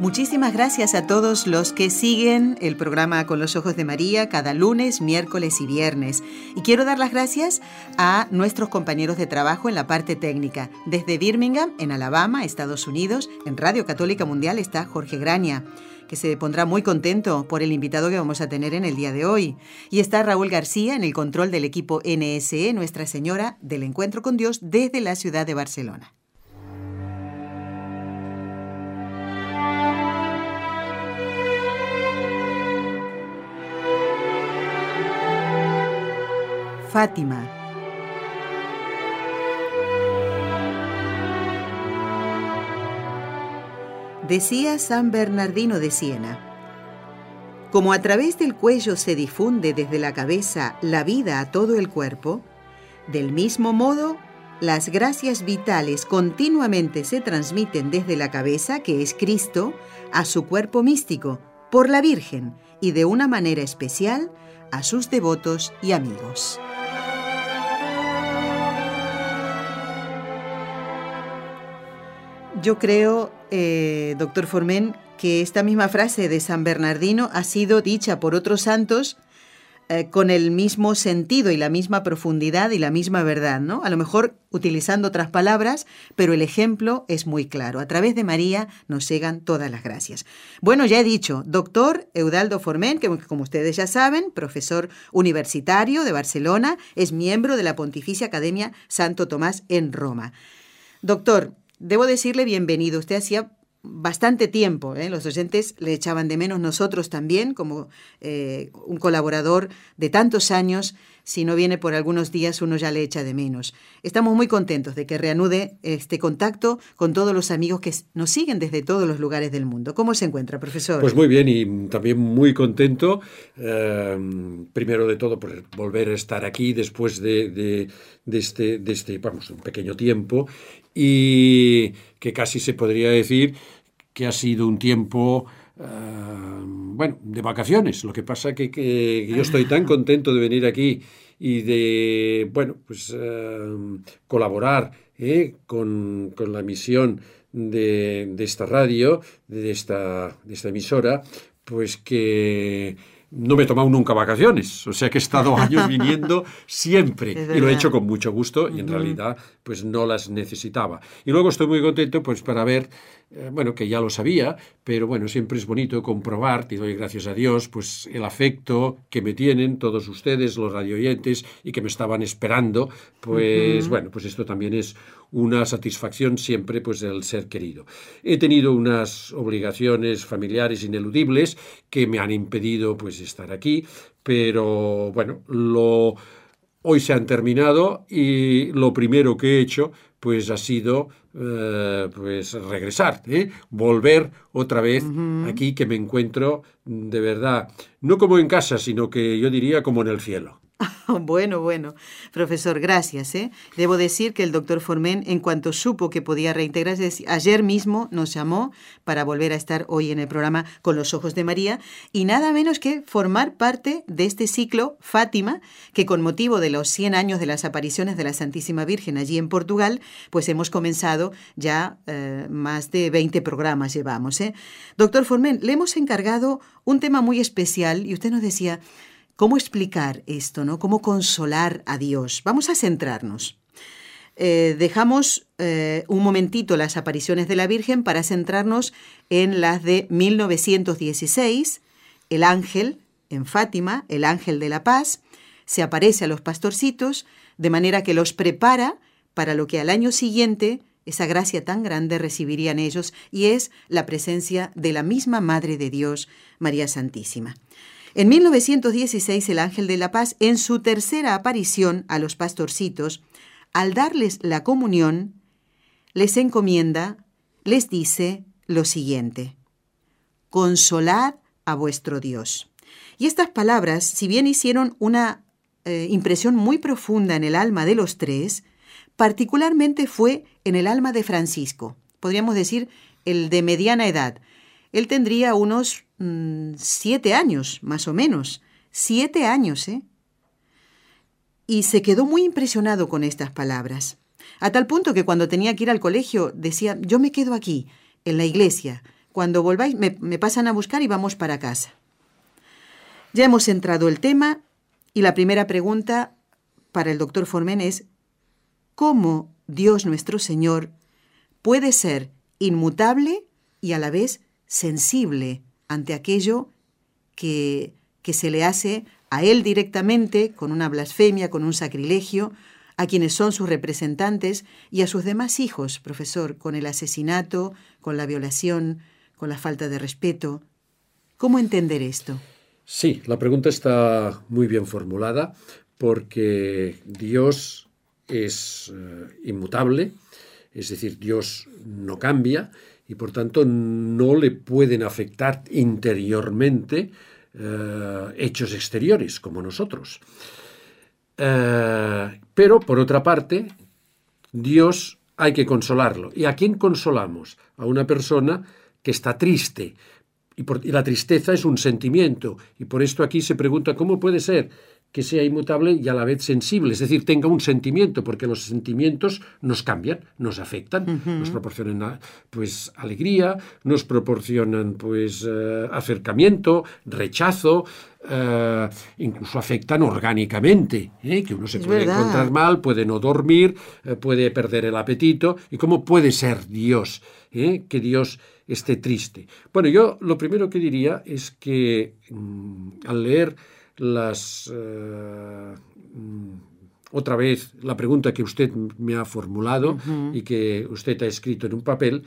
Muchísimas gracias a todos los que siguen el programa Con los Ojos de María cada lunes, miércoles y viernes. Y quiero dar las gracias a nuestros compañeros de trabajo en la parte técnica. Desde Birmingham, en Alabama, Estados Unidos, en Radio Católica Mundial está Jorge Graña que se pondrá muy contento por el invitado que vamos a tener en el día de hoy. Y está Raúl García en el control del equipo NSE, Nuestra Señora del Encuentro con Dios, desde la ciudad de Barcelona. Fátima Decía San Bernardino de Siena, como a través del cuello se difunde desde la cabeza la vida a todo el cuerpo, del mismo modo, las gracias vitales continuamente se transmiten desde la cabeza, que es Cristo, a su cuerpo místico, por la Virgen, y de una manera especial a sus devotos y amigos. Yo creo, eh, doctor Formen, que esta misma frase de San Bernardino ha sido dicha por otros santos eh, con el mismo sentido y la misma profundidad y la misma verdad, ¿no? A lo mejor utilizando otras palabras, pero el ejemplo es muy claro. A través de María nos llegan todas las gracias. Bueno, ya he dicho, doctor Eudaldo Formen, que como ustedes ya saben, profesor universitario de Barcelona, es miembro de la Pontificia Academia Santo Tomás en Roma. Doctor, Debo decirle bienvenido. Usted hacía bastante tiempo, ¿eh? los oyentes le echaban de menos nosotros también, como eh, un colaborador de tantos años. Si no viene por algunos días, uno ya le echa de menos. Estamos muy contentos de que reanude este contacto con todos los amigos que nos siguen desde todos los lugares del mundo. ¿Cómo se encuentra, profesor? Pues muy bien y también muy contento. Em, primero de todo, por volver a estar aquí después de, este, de este, vamos, un pequeño tiempo y que casi se podría decir que ha sido un tiempo eh, bueno, de vacaciones. Lo que pasa que, que, yo estoy tan contento de venir aquí y de, bueno, pues eh, colaborar eh, con, con, la misión de, de, esta radio, de esta, de esta emisora, pues que no me he tomado nunca vacaciones, o sea que he estado años viniendo siempre y lo he hecho con mucho gusto y en realidad pues no las necesitaba. Y luego estoy muy contento pues para ver eh, bueno, que ya lo sabía, pero bueno, siempre es bonito comprobar, y doy gracias a Dios, pues el afecto que me tienen todos ustedes, los radioyentes, y que me estaban esperando, pues bueno, pues esto también es una satisfacción siempre, pues del ser querido. He tenido unas obligaciones familiares ineludibles que me han impedido, pues, estar aquí, pero bueno, lo... Hoy se han terminado y lo primero que he hecho pues ha sido eh, pues regresar, ¿eh? volver otra vez aquí que me encuentro de verdad, no como en casa, sino que yo diría como en el cielo. Bueno, bueno. Profesor, gracias. ¿eh? Debo decir que el doctor Formen, en cuanto supo que podía reintegrarse, ayer mismo nos llamó para volver a estar hoy en el programa Con los Ojos de María y nada menos que formar parte de este ciclo Fátima, que con motivo de los 100 años de las apariciones de la Santísima Virgen allí en Portugal, pues hemos comenzado ya eh, más de 20 programas llevamos. ¿eh? Doctor Formen, le hemos encargado un tema muy especial y usted nos decía, ¿Cómo explicar esto? ¿no? ¿Cómo consolar a Dios? Vamos a centrarnos. Eh, dejamos eh, un momentito las apariciones de la Virgen para centrarnos en las de 1916, el ángel en Fátima, el ángel de la paz, se aparece a los pastorcitos de manera que los prepara para lo que al año siguiente esa gracia tan grande recibirían ellos y es la presencia de la misma Madre de Dios, María Santísima. En 1916, el Ángel de la Paz, en su tercera aparición a los pastorcitos, al darles la comunión, les encomienda, les dice lo siguiente. consolad a vuestro Dios. Y estas palabras, si bien hicieron una eh, impresión muy profunda en el alma de los tres, particularmente fue en el alma de Francisco, podríamos decir el de mediana edad. Él tendría unos mm, siete años, más o menos. Siete años, ¿eh? Y se quedó muy impresionado con estas palabras. A tal punto que cuando tenía que ir al colegio decía, yo me quedo aquí, en la iglesia. Cuando volváis me, me pasan a buscar y vamos para casa. Ya hemos entrado el tema y la primera pregunta para el doctor Formen es, ¿cómo Dios nuestro Señor puede ser inmutable y a la vez sensible ante aquello que, que se le hace a Él directamente con una blasfemia, con un sacrilegio, a quienes son sus representantes y a sus demás hijos, profesor, con el asesinato, con la violación, con la falta de respeto. ¿Cómo entender esto? Sí, la pregunta está muy bien formulada porque Dios es eh, inmutable, es decir, Dios no cambia y por tanto no le pueden afectar interiormente eh, hechos exteriores como nosotros. Eh, pero, por otra parte, Dios hay que consolarlo. ¿Y a quién consolamos? A una persona que está triste. Y, y, la tristeza es un sentimiento. Y por esto aquí se pregunta, ¿cómo puede ser que sea inmutable y a la vez sensible, es decir, tenga un sentimiento, porque los sentimientos nos cambian, nos afectan, nos proporcionan pues alegría, nos proporcionan pues eh, acercamiento, rechazo, eh, incluso afectan orgánicamente, ¿eh? que uno se puede encontrar mal, puede no dormir, puede perder el apetito, y cómo puede ser Dios, que Dios esté triste. Bueno, yo lo primero que diría es que mm, al leer las... Eh, mm, otra vez la pregunta que usted me ha formulado y que usted ha escrito en un papel,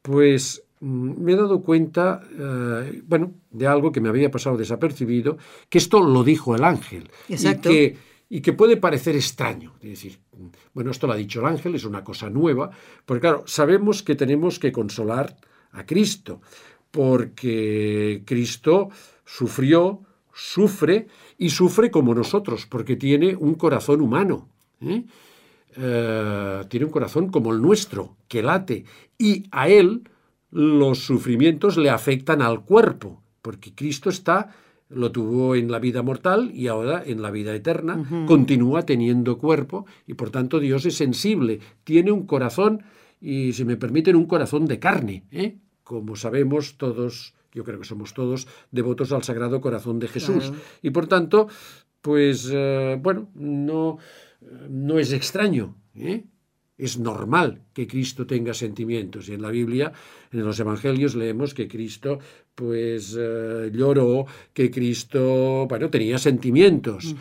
pues mm, me he dado cuenta, eh, bueno, de algo que me había pasado desapercibido, que esto lo dijo el ángel. Y que, y que puede parecer extraño. Es decir, bueno, esto lo ha dicho el ángel, es una cosa nueva, porque claro, sabemos que tenemos que consolar a Cristo, porque Cristo sufrió, sufre y sufre como nosotros, porque tiene un corazón humano. ¿eh? Eh, tiene un corazón como el nuestro, que late, y a él los sufrimientos le afectan al cuerpo, porque Cristo está, lo tuvo en la vida mortal y ahora en la vida eterna, continúa teniendo cuerpo y por tanto Dios es sensible, tiene un corazón y, si me permiten, un corazón de carne, ¿eh? como sabemos todos yo creo que somos todos devotos al Sagrado Corazón de Jesús. Y por tanto, pues eh, bueno, no, no es extraño. ¿eh? Es normal que Cristo tenga sentimientos. Y en la Biblia, en los Evangelios, leemos que Cristo pues eh, lloró, que Cristo, bueno, tenía sentimientos,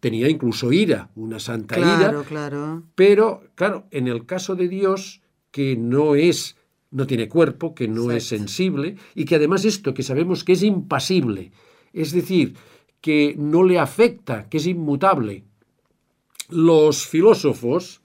tenía incluso ira, una santa ira. Claro. Pero, claro, en el caso de Dios, que no es no tiene cuerpo, que no es sensible y que además esto que sabemos que es impasible, es decir, que no le afecta, que es inmutable. Los filósofos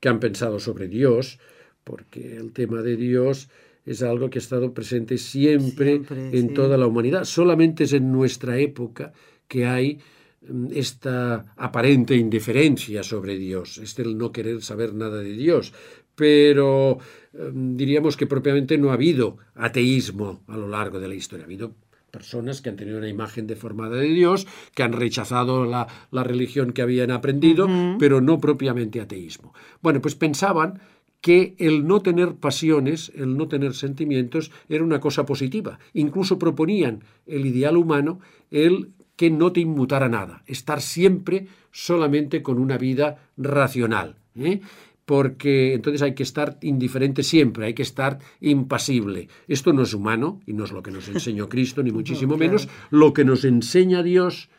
que han pensado sobre Dios, porque el tema de Dios es algo que ha estado presente siempre, en toda la humanidad, solamente es en nuestra época que hay mm, esta aparente indiferencia sobre Dios, este el no querer saber nada de Dios, pero em, diríamos que propiamente no ha habido ateísmo a lo largo de la historia. Ha habido personas que han tenido una imagen deformada de Dios, que han rechazado la, religión que habían aprendido, pero no propiamente ateísmo. Bueno, pues pensaban que el no tener pasiones, el no tener sentimientos, era una cosa positiva. Incluso proponían el ideal humano, el que no te inmutara nada, estar siempre solamente con una vida racional. ¿eh? Porque entonces hay que estar indiferente siempre, hay que estar impasible. Esto no es humano y no es lo que nos enseñó Cristo, ni muchísimo menos. Lo que nos enseña Dios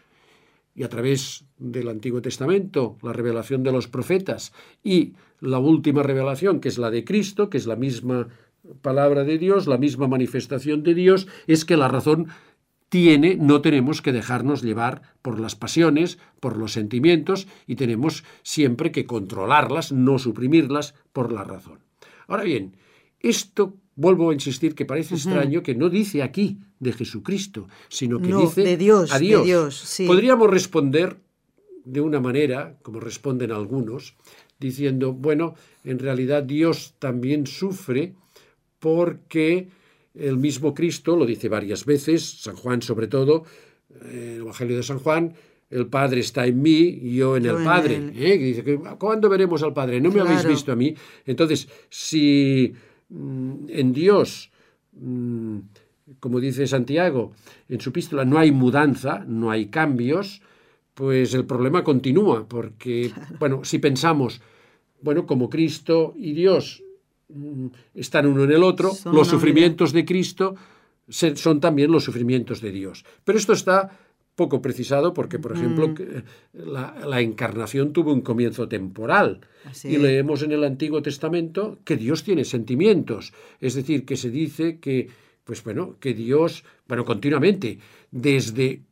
y a través del Antiguo Testamento, la revelación de los profetas y la última revelación, que es la de Cristo, que es la misma palabra de Dios, la misma manifestación de Dios, es que la razón tiene, no tenemos que dejarnos llevar por las pasiones, por los sentimientos, y tenemos siempre que controlarlas, no suprimirlas por la razón. Ahora bien, Esto, vuelvo a insistir, que parece extraño que no dice aquí de Jesucristo, sino que No, dice de Dios, a de Dios. Dios, sí. Podríamos responder de una manera, como responden algunos, diciendo, bueno, en realidad Dios también sufre porque el mismo Cristo, lo dice varias veces, San Juan sobre todo, eh, el Evangelio de San Juan, el Padre está en mí y yo en Yo el Padre. ¿eh? Dice que, ¿cuándo veremos al Padre? No me habéis visto a mí. Entonces, si mm, en Dios, mm, como dice Santiago en su epístola, no hay mudanza, no hay cambios, pues el problema continúa, porque, bueno, si pensamos, bueno, como Cristo y Dios están uno en el otro, Son los sufrimientos de Cristo son también los sufrimientos de Dios. Pero esto está poco precisado porque, por ejemplo, que, eh, la, la encarnación tuvo un comienzo temporal. Así y leemos en el Antiguo Testamento que Dios tiene sentimientos. Es decir, que se dice que, pues bueno, que Dios, bueno, continuamente, desde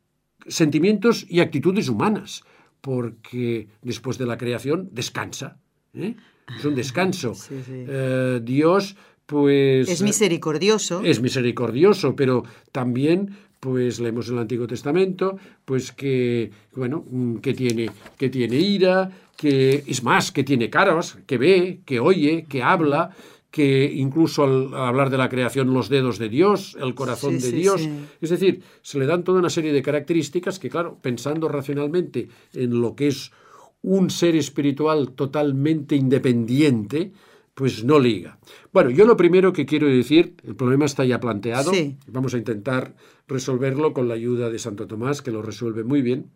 sentimientos y actitudes humanas, porque después de la creación descansa. ¿eh? Es un descanso. Sí, sí. Eh, Dios, pues... Es misericordioso. Es misericordioso, pero también, pues leemos en el Antiguo Testamento, pues que, bueno, mm, que tiene, que tiene ira, que es más, que tiene caras, que ve, que oye, que habla, que incluso al, al hablar de la creación, los dedos de Dios, el corazón Sí, de sí, Dios. sí. Es decir, se le dan toda una serie de características que, claro, pensando racionalmente en lo que es un ser espiritual totalmente independiente, pues no liga. Bueno, yo lo primero que quiero decir, el problema está ya planteado, Sí. vamos a intentar resolverlo con la ayuda de Santo Tomás, que lo resuelve muy bien.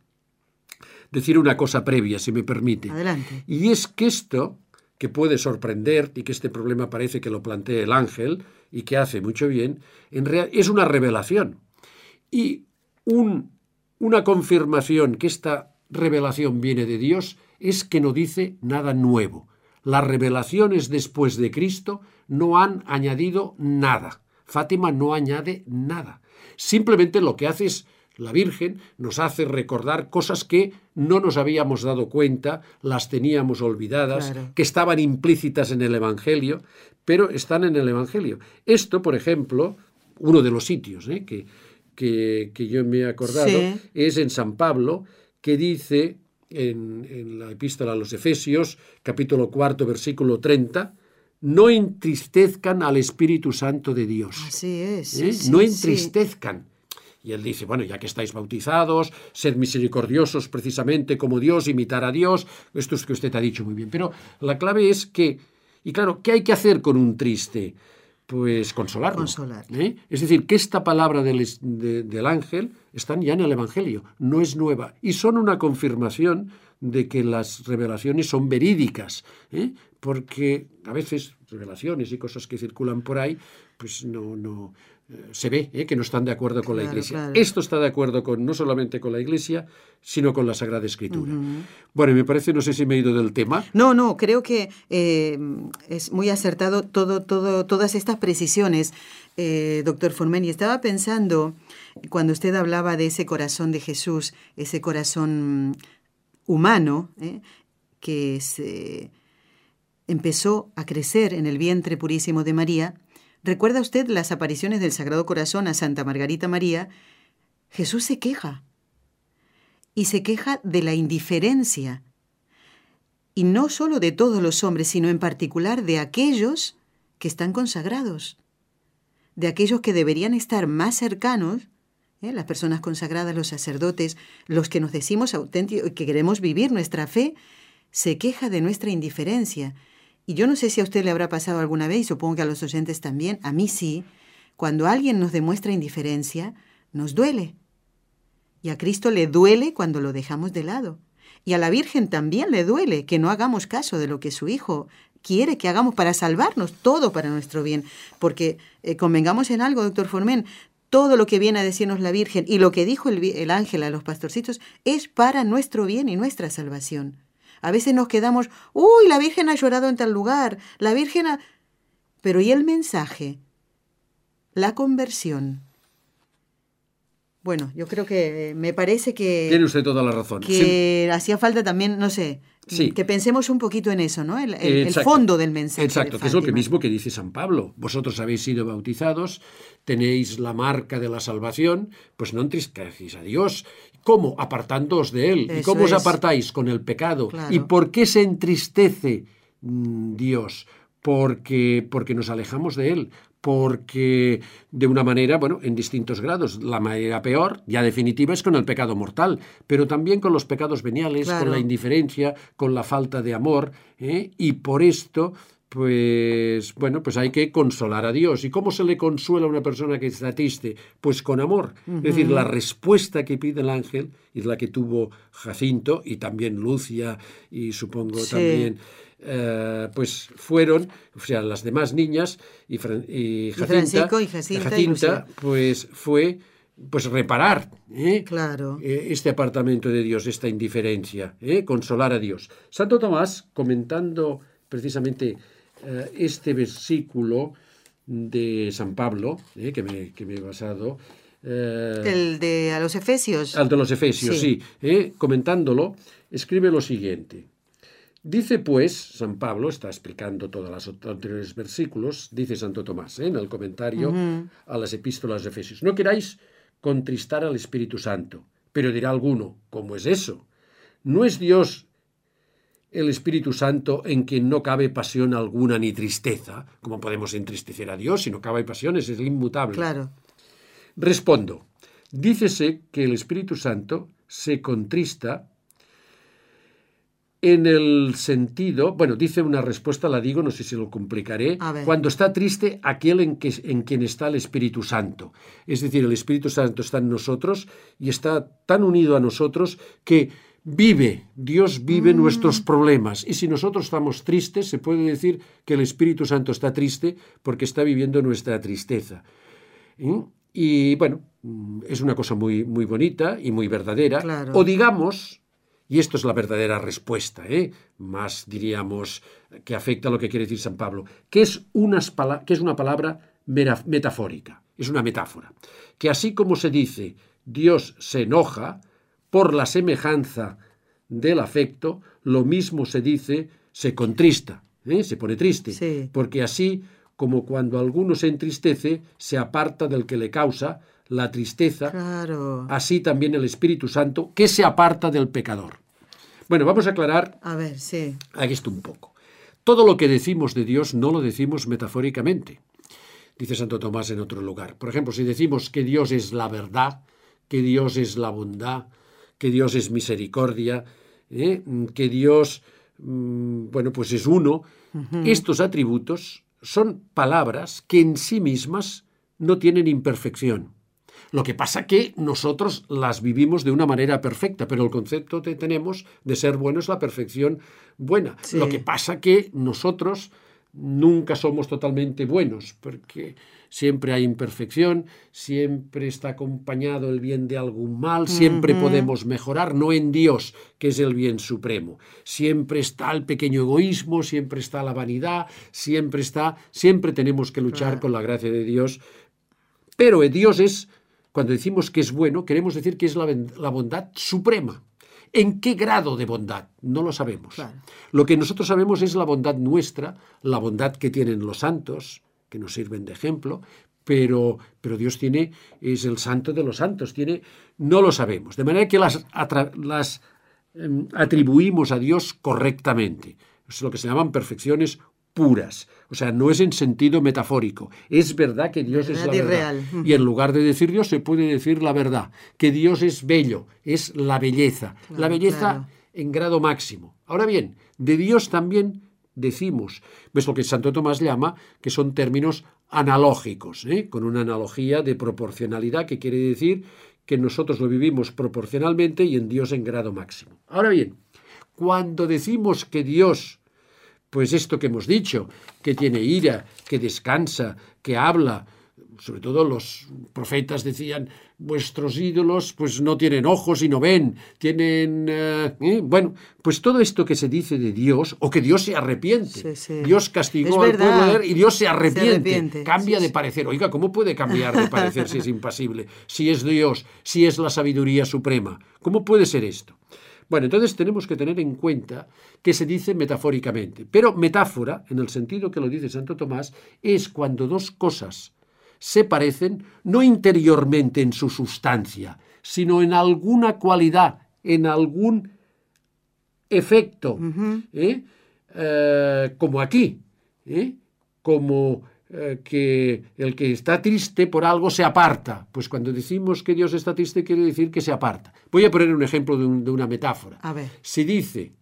Decir una cosa previa, si me permite. Adelante. Y es que esto, que puede sorprender, y que este problema parece que lo plantea el ángel, y que hace mucho bien, en real, es una revelación. Y un- una confirmación que esta revelación viene de Dios es que no dice nada nuevo. Las revelaciones después de Cristo no han añadido nada. Fátima no añade nada. Simplemente lo que hace es la Virgen nos hace recordar cosas que no nos habíamos dado cuenta, las teníamos olvidadas, Claro. que estaban implícitas en el Evangelio, pero están en el Evangelio. Esto, por ejemplo, uno de los sitios ¿eh? que, que, que yo me he acordado Sí. es en San Pablo, que dice en, en la epístola a los Efesios, capítulo cuarto, versículo 30, no entristezcan al Espíritu Santo de Dios. Así es. ¿eh? sí, no sí, entristezcan. Y él dice, bueno, ya que estáis bautizados, sed misericordiosos precisamente como Dios, imitar a Dios. Esto es que usted ha dicho muy bien. Pero la clave es que, y claro, ¿qué hay que hacer con un triste? Pues consolarlo. Consolarlo. ¿eh? Es decir, que esta palabra del, de- del ángel están ya en el Evangelio, no es nueva. Y son una confirmación de que las revelaciones son verídicas. ¿eh? Porque a veces revelaciones y cosas que circulan por ahí, pues no, no se ve ¿eh? que no están de acuerdo con la Iglesia. claro. Esto está de acuerdo con no solamente con la Iglesia, sino con la Sagrada Escritura. Bueno, me parece, no sé si me he ido del tema. No, no, creo que eh, es muy acertado todo, todo, todas estas precisiones, eh, doctor Formen. Y estaba pensando, cuando usted hablaba de ese corazón de Jesús, ese corazón humano, eh, que se empezó a crecer en el vientre purísimo de María, ¿recuerda usted las apariciones del Sagrado Corazón a Santa Margarita María? Jesús se queja. Y se queja de la indiferencia y no solo de todos los hombres, sino en particular de aquellos que están consagrados, de aquellos que deberían estar más cercanos, ¿eh? las personas consagradas, los sacerdotes, los que nos decimos auténticos y que queremos vivir nuestra fe, se queja de nuestra indiferencia. Y yo no sé si a usted le habrá pasado alguna vez, y supongo que a los oyentes también, a mí sí, cuando alguien nos demuestra indiferencia, nos duele. Y a Cristo le duele cuando lo dejamos de lado. Y a la Virgen también le duele que no hagamos caso de lo que su Hijo quiere que hagamos para salvarnos, todo para nuestro bien. Porque eh, convengamos en algo, doctor Formen, todo lo que viene a decirnos la Virgen y lo que dijo el, ángel a los pastorcitos es para nuestro bien y nuestra salvación. A veces nos quedamos, uy, la Virgen ha llorado en tal lugar, la Virgen ha... Pero ¿y el mensaje? La conversión. Bueno, yo creo que eh, me parece que Tiene usted toda la razón. Sí, que hacía falta también, no sé, Sí. Que pensemos un poquito en eso, ¿no? El, el- el Exacto. fondo del mensaje. Exacto, de que es lo que mismo que dice San Pablo. Vosotros habéis sido bautizados, tenéis la marca de la salvación, pues no entristecéis a Dios. ¿Cómo? Apartándoos de Él. ¿Y cómo os es. apartáis? Con el pecado. Claro. ¿Y por qué se entristece mm, Dios? Porque, porque nos alejamos de Él. Porque de una manera, bueno, en distintos grados, la manera peor, ya definitiva, es con el pecado mortal, pero también con los pecados veniales, con la indiferencia, con la falta de amor, ¿eh? y por esto, pues, bueno, pues hay que consolar a Dios. ¿Y cómo se le consuela a una persona que está triste? Pues con amor. Es decir, la respuesta que pide el ángel es la que tuvo Jacinto y también Lucia y supongo Sí. también eh, pues fueron, o sea, las demás niñas y, Fran- y Jacinta, Francisco y Jacinta y Lucía. pues fue pues reparar ¿eh? Claro. eh, este apartamento de Dios, esta indiferencia, ¿eh? consolar a Dios. Santo Tomás, comentando precisamente eh, este versículo de San Pablo, ¿eh? que, me, que me he basado, eh, El de a los Efesios. al de los Efesios, Sí. sí, comentándolo, escribe lo siguiente. Dice pues, San Pablo está explicando todos los anteriores versículos, dice Santo Tomás en el comentario a las epístolas de Efesios, no queráis contristar al Espíritu Santo, pero dirá alguno, ¿cómo es eso? ¿No es Dios el Espíritu Santo en quien no cabe pasión alguna ni tristeza? ¿Cómo podemos entristecer a Dios si no cabe pasiones? Es inmutable. Claro. Respondo, dícese que el Espíritu Santo se contrista en el sentido, bueno, dice una respuesta, la digo, no sé si lo complicaré, cuando está triste aquel en, que, en quien está el Espíritu Santo. Es decir, el Espíritu Santo está en nosotros y está tan unido a nosotros que vive, Dios vive nuestros problemas. Y si nosotros estamos tristes, se puede decir que el Espíritu Santo está triste porque está viviendo nuestra tristeza. ¿Mm? Y bueno, mm, es una cosa muy, muy bonita y muy verdadera. Claro. O digamos, y esto es la verdadera respuesta, ¿eh? más diríamos que afecta a lo que quiere decir San Pablo, que es, unas que es una palabra metafórica, es una metáfora. Que así como se dice Dios se enoja por la semejanza del afecto, lo mismo se dice se contrista, ¿eh? se pone triste, Sí. porque así como cuando alguno se entristece, se aparta del que le causa la tristeza, Claro. así también el Espíritu Santo, que se aparta del pecador. Bueno, vamos a aclarar A ver, sí. aquí esto un poco. Todo lo que decimos de Dios no lo decimos metafóricamente, dice Santo Tomás en otro lugar. Por ejemplo, si decimos que Dios es la verdad, que Dios es la bondad, que Dios es misericordia, ¿eh? que Dios, mm, bueno, pues es uno, estos atributos son palabras que en sí mismas no tienen imperfección. Lo que pasa que nosotros las vivimos de una manera perfecta, pero el concepto que tenemos de ser bueno es la perfección buena. Sí. Lo que pasa que nosotros nunca somos totalmente buenos, porque siempre hay imperfección, siempre está acompañado el bien de algún mal, siempre podemos mejorar, no en Dios, que es el bien supremo. Siempre está el pequeño egoísmo, siempre está la vanidad, siempre está, siempre tenemos que luchar con la gracia de Dios pero Dios es, cuando decimos que es bueno, queremos decir que es la, bondad suprema. ¿En qué grado de bondad? No lo sabemos. Claro. Lo que nosotros sabemos es la bondad nuestra, la bondad que tienen los santos, que nos sirven de ejemplo, pero, pero Dios tiene, es el santo de los santos, tiene, no lo sabemos. De manera que las, em, atribuimos a Dios correctamente. Es lo que se llaman perfecciones puras. O sea, no es en sentido metafórico. Es verdad que Dios es la Verdad y verdad. real. Y en lugar de decir Dios se puede decir la verdad. Que Dios es bello, es la belleza. la belleza claro. en grado máximo. Ahora bien, de Dios también decimos, ves lo que Santo Tomás llama, que son términos analógicos, ¿eh? con una analogía de proporcionalidad que quiere decir que nosotros lo vivimos proporcionalmente y en Dios en grado máximo. Ahora bien, cuando decimos que Dios, pues esto que hemos dicho, que tiene ira, que descansa, que habla, sobre todo los profetas decían, vuestros ídolos pues no tienen ojos y no ven, tienen... eh, ¿eh? Bueno, pues todo esto que se dice de Dios, o que Dios se arrepiente, Sí, sí. Dios castigó al pueblo y Dios se arrepiente, arrepiente. cambia Sí, de parecer. Oiga, ¿cómo puede cambiar de parecer si es impasible? Si es Dios, si es la sabiduría suprema. ¿Cómo puede ser esto? Bueno, entonces tenemos que tener en cuenta que se dice metafóricamente. Pero metáfora, en el sentido que lo dice Santo Tomás, es cuando dos cosas se parecen no interiormente en su sustancia, sino en alguna cualidad, en algún efecto, ¿eh? Eh, como aquí, ¿eh? como que el que está triste por algo se aparta. Pues cuando decimos que Dios está triste quiere decir que se aparta. Voy a poner un ejemplo de, de una metáfora. A ver. Si dice,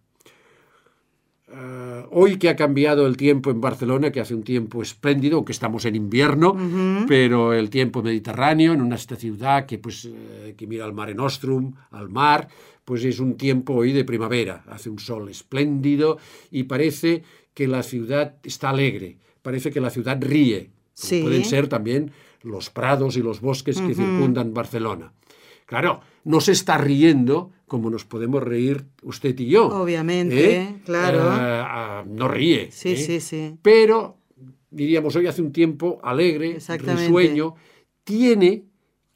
Uh, hoy que ha cambiado el tiempo en Barcelona, que hace un tiempo espléndido, aunque estamos en invierno, uh -huh. pero el tiempo mediterráneo, en una esta ciudad que, pues, eh, que mira al Mare Nostrum, al mar, pues es un tiempo hoy de primavera, hace un sol espléndido y parece que la ciudad está alegre, parece que la ciudad ríe. Sí. Pueden ser también los prados y los bosques uh -huh. que circundan Barcelona. Claro, no se está riendo como nos podemos reír usted y yo. Obviamente, ¿eh? claro. Uh, uh, no ríe. Sí, ¿eh? sí, sí. Pero, diríamos, hoy hace un tiempo alegre, risueño, tiene,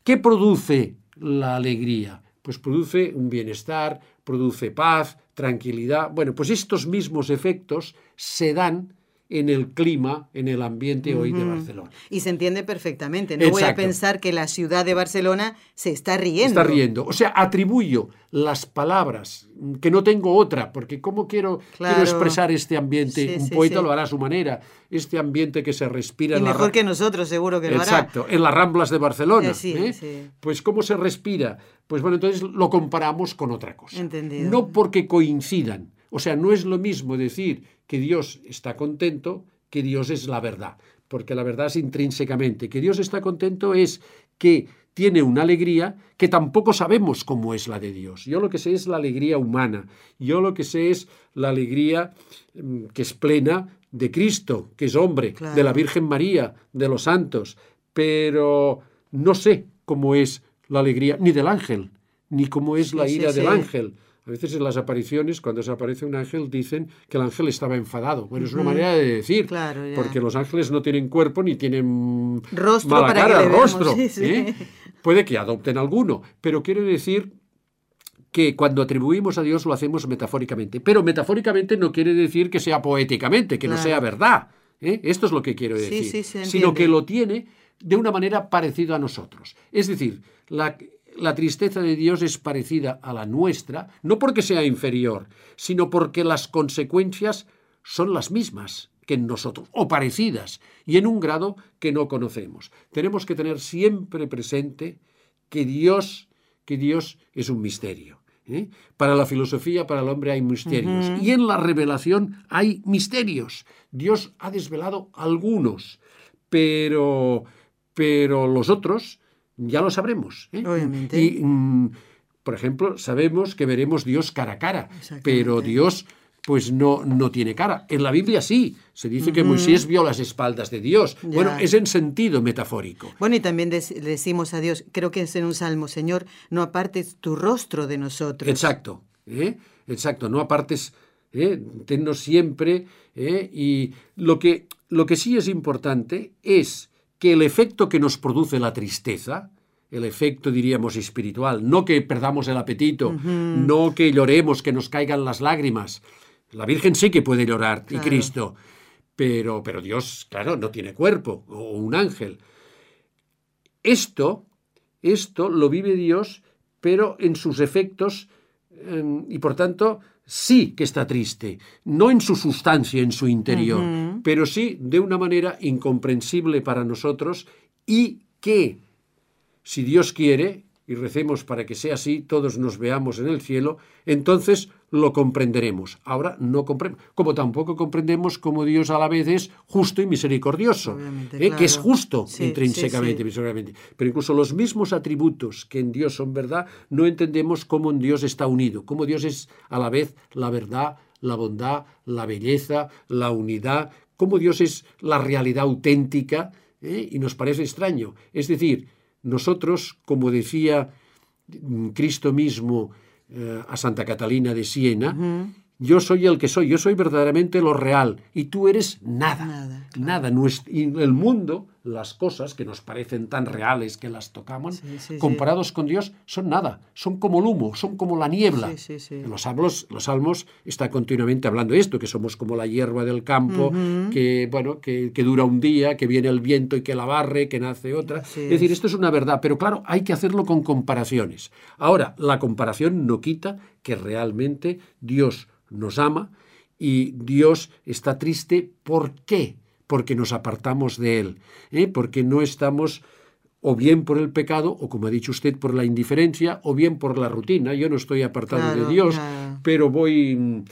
¿qué produce la alegría? Pues produce un bienestar, produce paz, tranquilidad. Bueno, pues estos mismos efectos se dan en el clima, en el ambiente hoy uh -huh. de Barcelona. Y se entiende perfectamente. No Exacto. voy a pensar que la ciudad de Barcelona se está riendo. Está riendo. O sea, atribuyo las palabras, que no tengo otra, porque ¿cómo quiero, claro. quiero expresar este ambiente? Sí, Un sí, poeta sí. lo hará a su manera. Este ambiente que se respira y en mejor la... que nosotros, seguro que lo hará. Exacto, en las ramblas de Barcelona. Sí, ¿eh? sí. Pues ¿cómo se respira? Pues bueno, entonces lo comparamos con otra cosa. Entendido. No porque coincidan. O sea, no es lo mismo decir que Dios está contento que Dios es la verdad, porque la verdad es intrínsecamente. Que Dios está contento es que tiene una alegría que tampoco sabemos cómo es la de Dios. Yo lo que sé es la alegría humana, yo lo que sé es la alegría mm, que es plena de Cristo, que es hombre, claro. de la Virgen María, de los santos, pero no sé cómo es la alegría ni del ángel, ni cómo es sí, la ira sí, del sí. ángel. A veces en las apariciones, cuando se aparece un ángel, dicen que el ángel estaba enfadado. Bueno, es una manera de decir, Claro, porque los ángeles no tienen cuerpo ni tienen Rostro mala para cara, que rostro. sí, sí. ¿eh? Puede que adopten alguno, pero quiero decir que cuando atribuimos a Dios lo hacemos metafóricamente. Pero metafóricamente no quiere decir que sea poéticamente, que no sea verdad. ¿eh? Esto es lo que quiero Sí, decir. sí, se sino que lo tiene de una manera parecida a nosotros. Es decir, la, la tristeza de Dios es parecida a la nuestra, no porque sea inferior, sino porque las consecuencias son las mismas que en nosotros, o parecidas, y en un grado que no conocemos. Tenemos que tener siempre presente que Dios, que Dios es un misterio. ¿eh? Para la filosofía, para el hombre hay misterios. Y en la revelación hay misterios. Dios ha desvelado algunos, pero, pero los otros ya lo sabremos. ¿eh? Obviamente. Y, mm, por ejemplo, sabemos que veremos Dios cara a cara, pero Dios pues no, no tiene cara. En la Biblia sí, se dice que. Moisés vio las espaldas de Dios. Ya. Bueno, es en sentido metafórico. Bueno, y también dec- decimos a Dios, creo que es en un salmo, Señor, no apartes tu rostro de nosotros. Exacto, ¿eh? exacto, no apartes, ¿eh? tennos siempre, ¿eh? y lo que, lo que sí es importante es que el efecto que nos produce la tristeza, el efecto, diríamos, espiritual, no que perdamos el apetito, no que lloremos, que nos caigan las lágrimas. La Virgen sí que puede llorar, Claro. y Cristo, pero, pero Dios, claro, no tiene cuerpo, o un ángel. Esto, esto lo vive Dios, pero en sus efectos, eh, y por tanto, sí que está triste, no en su sustancia, en su interior, pero sí de una manera incomprensible para nosotros. Y que, si Dios quiere, y recemos para que sea así, todos nos veamos en el cielo, entonces lo comprenderemos. Ahora no comprendemos, como tampoco comprendemos cómo Dios a la vez es justo y misericordioso, ¿eh? que es justo Sí, intrínsecamente, sí. Pero incluso los mismos atributos que en Dios son verdad, no entendemos cómo en Dios está unido, cómo Dios es a la vez la verdad, la bondad, la belleza, la unidad, cómo Dios es la realidad auténtica, ¿eh? y nos parece extraño. Es decir, nosotros, como decía mm, Cristo mismo eh, a Santa Catalina de Siena, yo soy el que soy, yo soy verdaderamente lo real y tú eres nada. Nada, Nada. Nues- y el mundo las cosas que nos parecen tan reales que las tocamos, Sí, sí, comparados con Dios, son nada, son como el humo, son como la niebla. Sí, sí, sí. En los salmos, los salmos está continuamente hablando de esto, que somos como la hierba del campo, que bueno, que, que dura un día, que viene el viento y que la barre, que nace otra. Es decir, es. esto es una verdad, pero claro, hay que hacerlo con comparaciones. Ahora, la comparación no quita que realmente Dios nos ama y Dios está triste. ¿Por qué? Porque nos apartamos de Él, ¿eh? porque no estamos o bien por el pecado, o como ha dicho usted, por la indiferencia, o bien por la rutina. Yo no estoy apartado Claro, de Dios, claro. pero voy...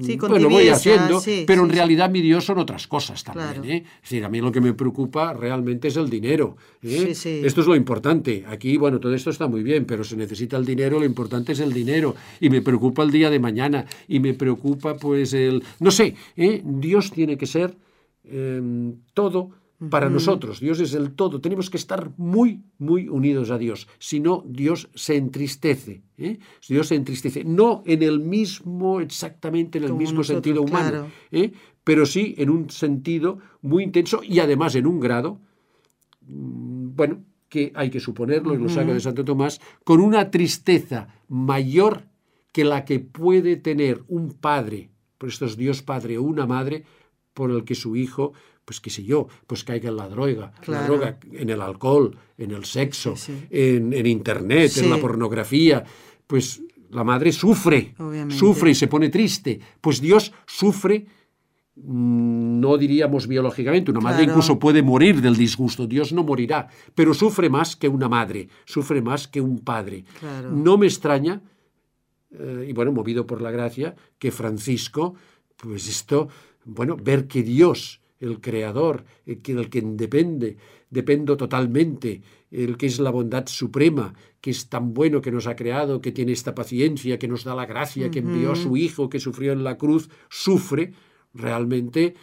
Sí, bueno, voy haciendo, sí, pero sí, en realidad mi Dios son otras cosas también. Claro. ¿eh? Es decir, a mí lo que me preocupa realmente es el dinero. ¿eh? Esto es lo importante. Aquí, bueno, todo esto está muy bien, pero se necesita el dinero, lo importante es el dinero. Y me preocupa el día de mañana. Y me preocupa, pues, el... No sé, ¿eh? Dios tiene que ser eh, todo para nosotros. Dios es el todo. Tenemos que estar muy, muy unidos a Dios. Si no, Dios se entristece. ¿eh? Dios se entristece. No en el mismo, exactamente en el Como mismo nosotros, sentido humano, claro. ¿eh? pero sí en un sentido muy intenso y además en un grado mm, bueno, que hay que suponerlo, en lo saca de Santo Tomás, con una tristeza mayor que la que puede tener un padre, por esto es Dios Padre o una madre, por el que su hijo, pues qué sé yo, pues caiga en la droga, la droga, en el alcohol, en el sexo, Sí, sí. En, en internet, en la pornografía, pues la madre sufre, Obviamente. sufre y se pone triste. Pues Dios sufre mm, no diríamos biológicamente, una madre Claro. incluso puede morir del disgusto, Dios no morirá, pero sufre más que una madre, sufre más que un padre. Claro. No me extraña, eh, y bueno, movido por la gracia, que Francisco, pues esto, bueno, ver que Dios, el Creador, el que, del que depende, dependo totalmente, el que es la bondad suprema, que es tan bueno que nos ha creado, que tiene esta paciencia, que nos da la gracia, que envió a su Hijo, que sufrió en la cruz, sufre, realmente,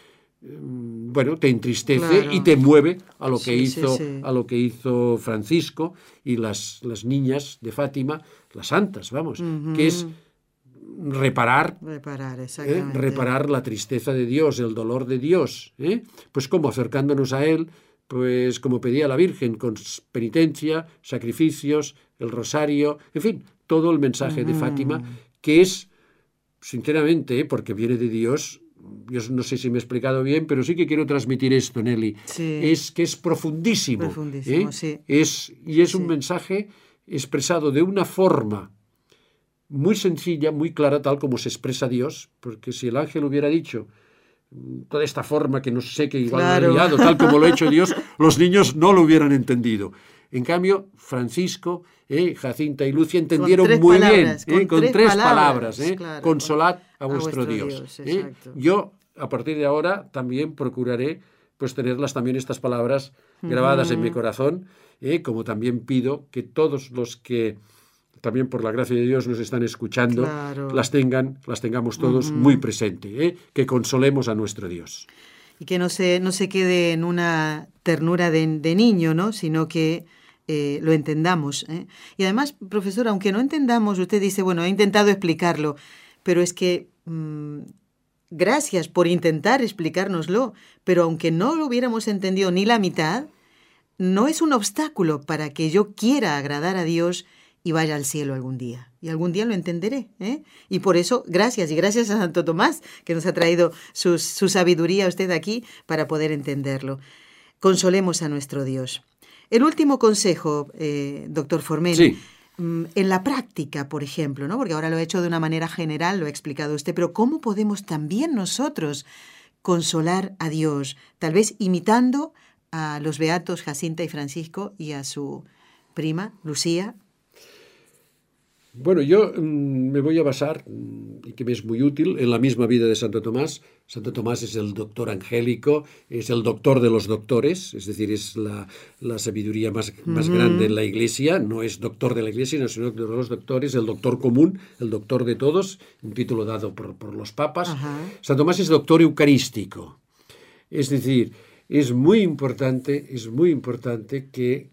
mm, bueno, te entristece Claro. y te mueve a lo que Sí, hizo sí. a lo que hizo Francisco y las, las niñas de Fátima, las santas, vamos, que es reparar Reparar, ¿eh? reparar la tristeza de Dios, el dolor de Dios, ¿eh? pues como acercándonos a Él, pues como pedía la Virgen, con penitencia, sacrificios, el rosario, en fin, todo el mensaje de Fátima, que es, sinceramente, ¿eh? porque viene de Dios, yo no sé si me he explicado bien, pero sí que quiero transmitir esto, Nelly, Sí. es que es profundísimo, Profundísimo, sí. es, y es un mensaje expresado de una forma muy sencilla, muy clara, tal como se expresa Dios, porque si el ángel hubiera dicho mm, toda esta forma que no sé que igual Claro. he liado, tal como lo ha hecho Dios, los niños no lo hubieran entendido. En cambio, Francisco, eh, Jacinta y Lucia entendieron muy palabras, bien, eh, con tres tres, palabras, eh, claro, consolad a, a vuestro, vuestro Dios. Yo, a partir de ahora, también procuraré pues tenerlas también estas palabras grabadas en mi corazón, como también pido que todos los que también por la gracia de Dios nos están escuchando, Claro. las tengan, las tengamos todos muy presente, ¿eh? que consolemos a nuestro Dios. Y que no se, no se quede en una ternura de, de niño, ¿no? Sino que eh, lo entendamos. ¿eh? Y además, profesor, aunque no entendamos, usted dice, bueno, he intentado explicarlo, pero es que mm, gracias por intentar explicárnoslo, pero aunque no lo hubiéramos entendido ni la mitad, no es un obstáculo para que yo quiera agradar a Dios y vaya al cielo algún día. Y algún día lo entenderé. ¿eh? Y por eso, gracias, y gracias a Santo Tomás, que nos ha traído sus- su sabiduría a usted aquí para poder entenderlo. Consolemos a nuestro Dios. El último consejo, eh, doctor Formen, Sí. mm, en la práctica, por ejemplo, ¿no? porque ahora lo ha hecho de una manera general, lo ha explicado usted, pero ¿cómo podemos también nosotros consolar a Dios? Tal vez imitando a los beatos Jacinta y Francisco y a su prima, Lucía. Bueno, yo mm, me voy a basar, y que me es muy útil, en la misma vida de Santo Tomás. Santo Tomás es el doctor angélico, es el doctor de los doctores, es decir, es la, la sabiduría más, más grande en la iglesia. No es doctor de la iglesia, sino doctor de los doctores, el doctor común, el doctor de todos, un título dado por, por los papas. Santo Tomás es doctor eucarístico. Es decir, es muy importante, es muy importante que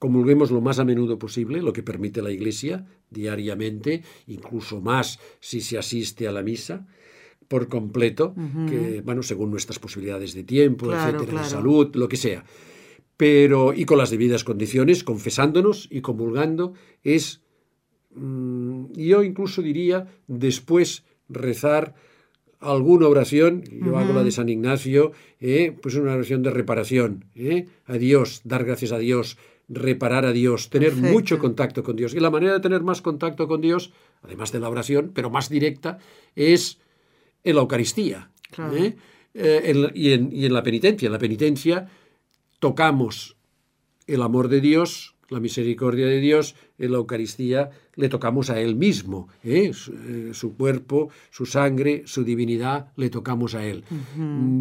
comulguemos lo más a menudo posible, lo que permite la Iglesia diariamente, incluso más si se asiste a la misa por completo, que bueno, según nuestras posibilidades de tiempo, Claro, etcétera, de salud, lo que sea. pero y con las debidas condiciones, confesándonos y comulgando, es, mm, yo incluso diría, después rezar alguna oración, yo hago la de San Ignacio, eh, pues una oración de reparación, eh, a Dios, dar gracias a Dios, reparar a Dios, tener mucho contacto con Dios. Y la manera de tener más contacto con Dios, además de la oración, pero más directa, es en la Eucaristía. ¿eh? y, en, y en la penitencia. En la penitencia tocamos el amor de Dios, la misericordia de Dios, en la Eucaristía le tocamos a Él mismo, ¿eh? Eh, su, cuerpo, su sangre, su divinidad, le tocamos a Él.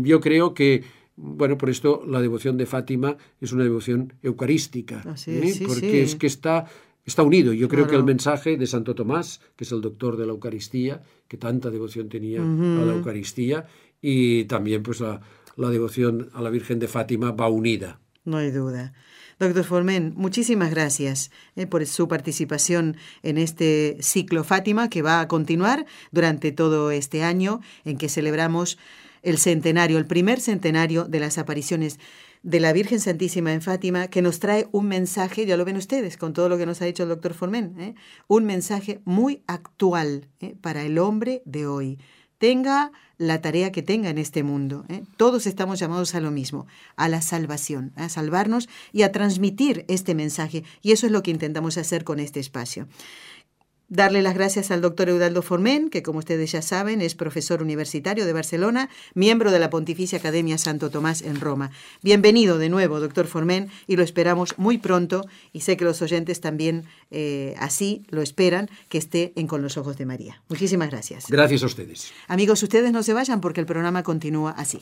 Yo creo que, bueno, por esto la devoción de Fátima es una devoción eucarística, ¿eh? porque es que está, está unido. Yo creo que el mensaje de Santo Tomás, que es el doctor de la Eucaristía, que tanta devoción tenía a la Eucaristía, y también pues la, la devoción a la Virgen de Fátima va unida. No hay duda. Doctor Formen, muchísimas gracias eh, por su participación en este ciclo Fátima que va a continuar durante todo este año en que celebramos el centenario, el primer centenario de las apariciones de la Virgen Santísima en Fátima, que nos trae un mensaje, ya lo ven ustedes con todo lo que nos ha dicho el doctor Formen, eh, un mensaje muy actual eh, para el hombre de hoy tenga la tarea que tenga en este mundo. ¿eh? Todos estamos llamados a lo mismo, a la salvación, a salvarnos y a transmitir este mensaje. Y eso es lo que intentamos hacer con este espacio. Darle las gracias al doctor Eudaldo Formen, que como ustedes ya saben es profesor universitario de Barcelona, miembro de la Pontificia Academia Santo Tomás en Roma. Bienvenido de nuevo, doctor Formen, y lo esperamos muy pronto, y sé que los oyentes también eh, así lo esperan, que esté en Con los Ojos de María. Muchísimas gracias. Gracias a ustedes. Amigos, ustedes no se vayan porque el programa continúa así.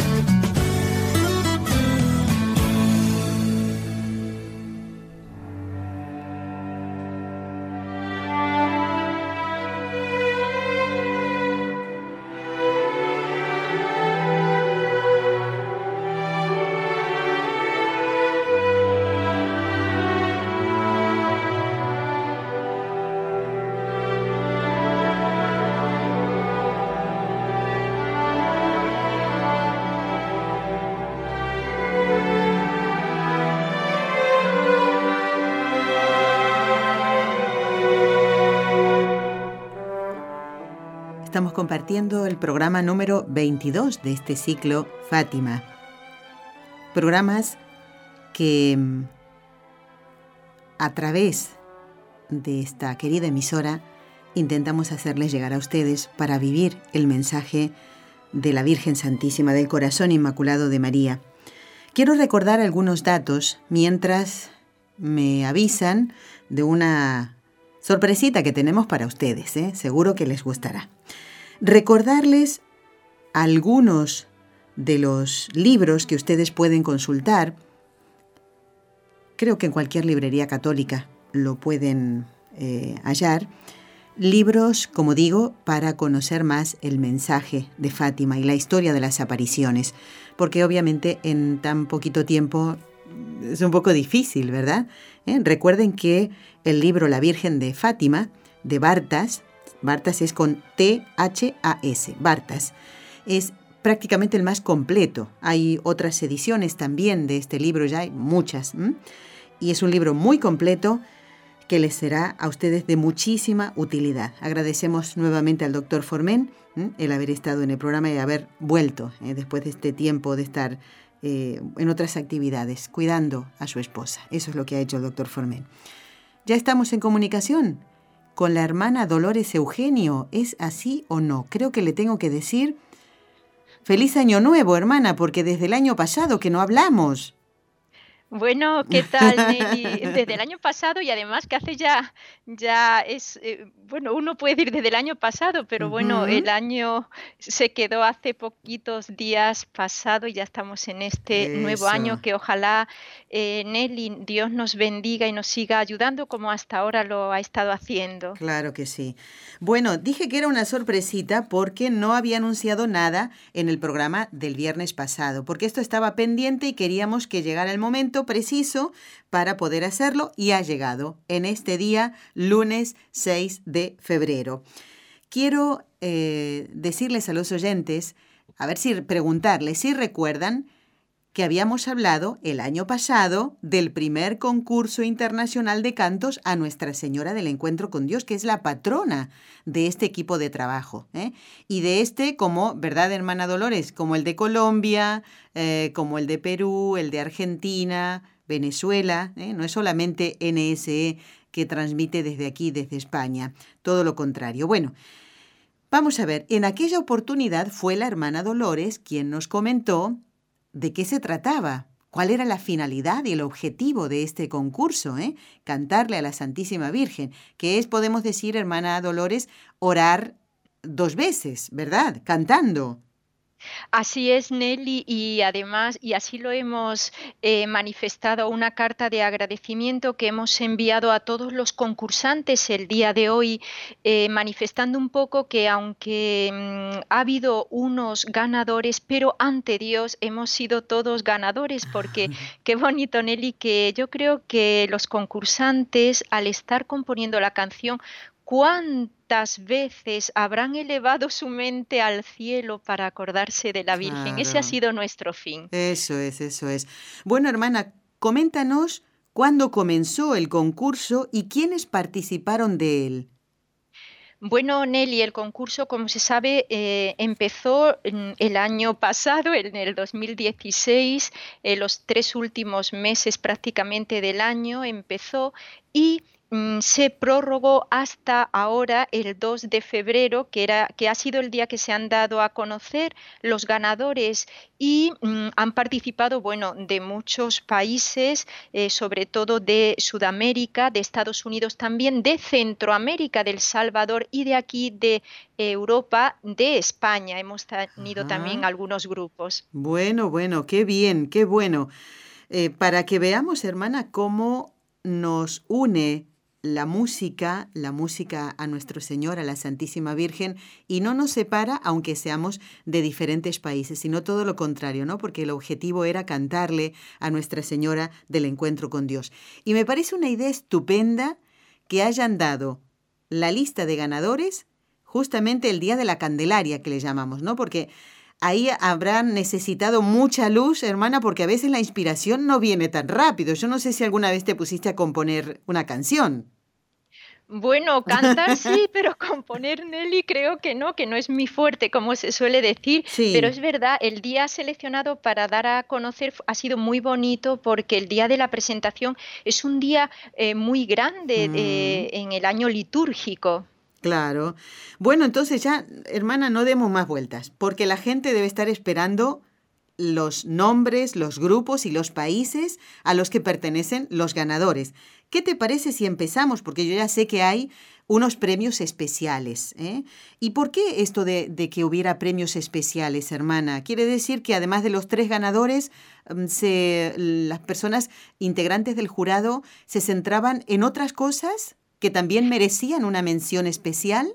Estamos compartiendo el programa número 22 de este ciclo Fátima. Programas que mm, a través de esta querida emisora intentamos hacerles llegar a ustedes para vivir el mensaje de la Virgen Santísima del Corazón Inmaculado de María. Quiero recordar algunos datos mientras me avisan de una sorpresita que tenemos para ustedes, ¿eh? seguro que les gustará. Recordarles algunos de los libros que ustedes pueden consultar. Creo que en cualquier librería católica lo pueden eh, hallar. Libros, como digo, para conocer más el mensaje de Fátima y la historia de las apariciones, porque obviamente en tan poquito tiempo es un poco difícil, ¿verdad? ¿Eh? Recuerden que el libro La Virgen de Fátima, de Bartas, Bartas es con T-H-A-S, Bartas, es prácticamente el más completo. Hay otras ediciones también de este libro, ya hay muchas. Y es un libro muy completo que les será a ustedes de muchísima utilidad. Agradecemos nuevamente al doctor Formen el haber estado en el programa y haber vuelto ¿eh? después de este tiempo de estar eh, en otras actividades, cuidando a su esposa. Eso es lo que ha hecho el doctor Formen. Ya estamos en comunicación con la hermana Dolores Eugenio. ¿Es así o no? Creo que le tengo que decir feliz año nuevo, hermana, porque desde el año pasado que no hablamos. Bueno, ¿qué tal, Nelly? Desde el año pasado y además que hace ya, ya es, eh, bueno, uno puede decir desde el año pasado, pero bueno, el año se quedó hace poquitos días pasado y ya estamos en este nuevo año que ojalá, eh, Nelly, Dios nos bendiga y nos siga ayudando como hasta ahora lo ha estado haciendo. Claro que sí. Bueno, dije que era una sorpresita porque no había anunciado nada en el programa del viernes pasado, porque esto estaba pendiente y queríamos que llegara el momento preciso para poder hacerlo y ha llegado en este día, lunes 6 de febrero. Quiero eh, decirles a los oyentes, a ver si preguntarles si recuerdan que habíamos hablado el año pasado del primer concurso internacional de cantos a Nuestra Señora del Encuentro con Dios, que es la patrona de este equipo de trabajo. ¿eh? Y de este, como, ¿verdad, hermana Dolores? Como el de Colombia, eh, como el de Perú, el de Argentina, Venezuela, ¿eh? no es solamente NSE que transmite desde aquí, desde España, todo lo contrario. Bueno, vamos a ver, en aquella oportunidad fue la hermana Dolores quien nos comentó de qué se trataba, cuál era la finalidad y el objetivo de este concurso, ¿eh? cantarle a la Santísima Virgen, que es, podemos decir, hermana Dolores, orar dos veces, ¿verdad? Cantando. Así es, Nelly, y además, y así lo hemos eh, manifestado, una carta de agradecimiento que hemos enviado a todos los concursantes el día de hoy, eh, manifestando un poco que aunque mm, ha habido unos ganadores, pero ante Dios hemos sido todos ganadores, porque qué bonito, Nelly, que yo creo que los concursantes, al estar componiendo la canción, ¿Cuántas veces habrán elevado su mente al cielo para acordarse de la Virgen? Ese ha sido nuestro fin. Eso es, eso es. Bueno, hermana, coméntanos cuándo comenzó el concurso y quiénes participaron de él. Bueno, Nelly, el concurso, como se sabe, eh, empezó el año pasado, en el 2016, en los tres últimos meses prácticamente del año empezó y Mm, se prorrogó hasta ahora el 2 de febrero, que, era, que ha sido el día que se han dado a conocer los ganadores y mm, han participado, bueno, de muchos países, eh, sobre todo de Sudamérica, de Estados Unidos también, de Centroamérica, del Salvador y de aquí de Europa, de España. Hemos tenido también algunos grupos. Bueno, bueno, qué bien, qué bueno. Eh, para que veamos, hermana, cómo nos une la música, la música a nuestro Señor, a la Santísima Virgen, y no nos separa aunque seamos de diferentes países, sino todo lo contrario, ¿no? Porque el objetivo era cantarle a Nuestra Señora del encuentro con Dios. Y me parece una idea estupenda que hayan dado la lista de ganadores justamente el día de la Candelaria, que le llamamos, ¿no? Porque ahí habrán necesitado mucha luz, hermana, porque a veces la inspiración no viene tan rápido. Yo no sé si alguna vez te pusiste a componer una canción. Bueno, cantar sí, pero componer Nelly creo que no, que no es mi fuerte, como se suele decir. Pero es verdad, el día seleccionado para dar a conocer ha sido muy bonito porque el día de la presentación es un día eh, muy grande eh, mm. en el año litúrgico. Claro. Bueno, entonces ya, hermana, no demos más vueltas, porque la gente debe estar esperando los nombres, los grupos y los países a los que pertenecen los ganadores. ¿Qué te parece si empezamos? Porque yo ya sé que hay unos premios especiales. ¿eh? ¿Y por qué esto de, que hubiera premios especiales, hermana? ¿Quiere decir que además de los tres ganadores, mm, se, las personas integrantes del jurado se centraban en otras cosas? Que también merecían una mención especial?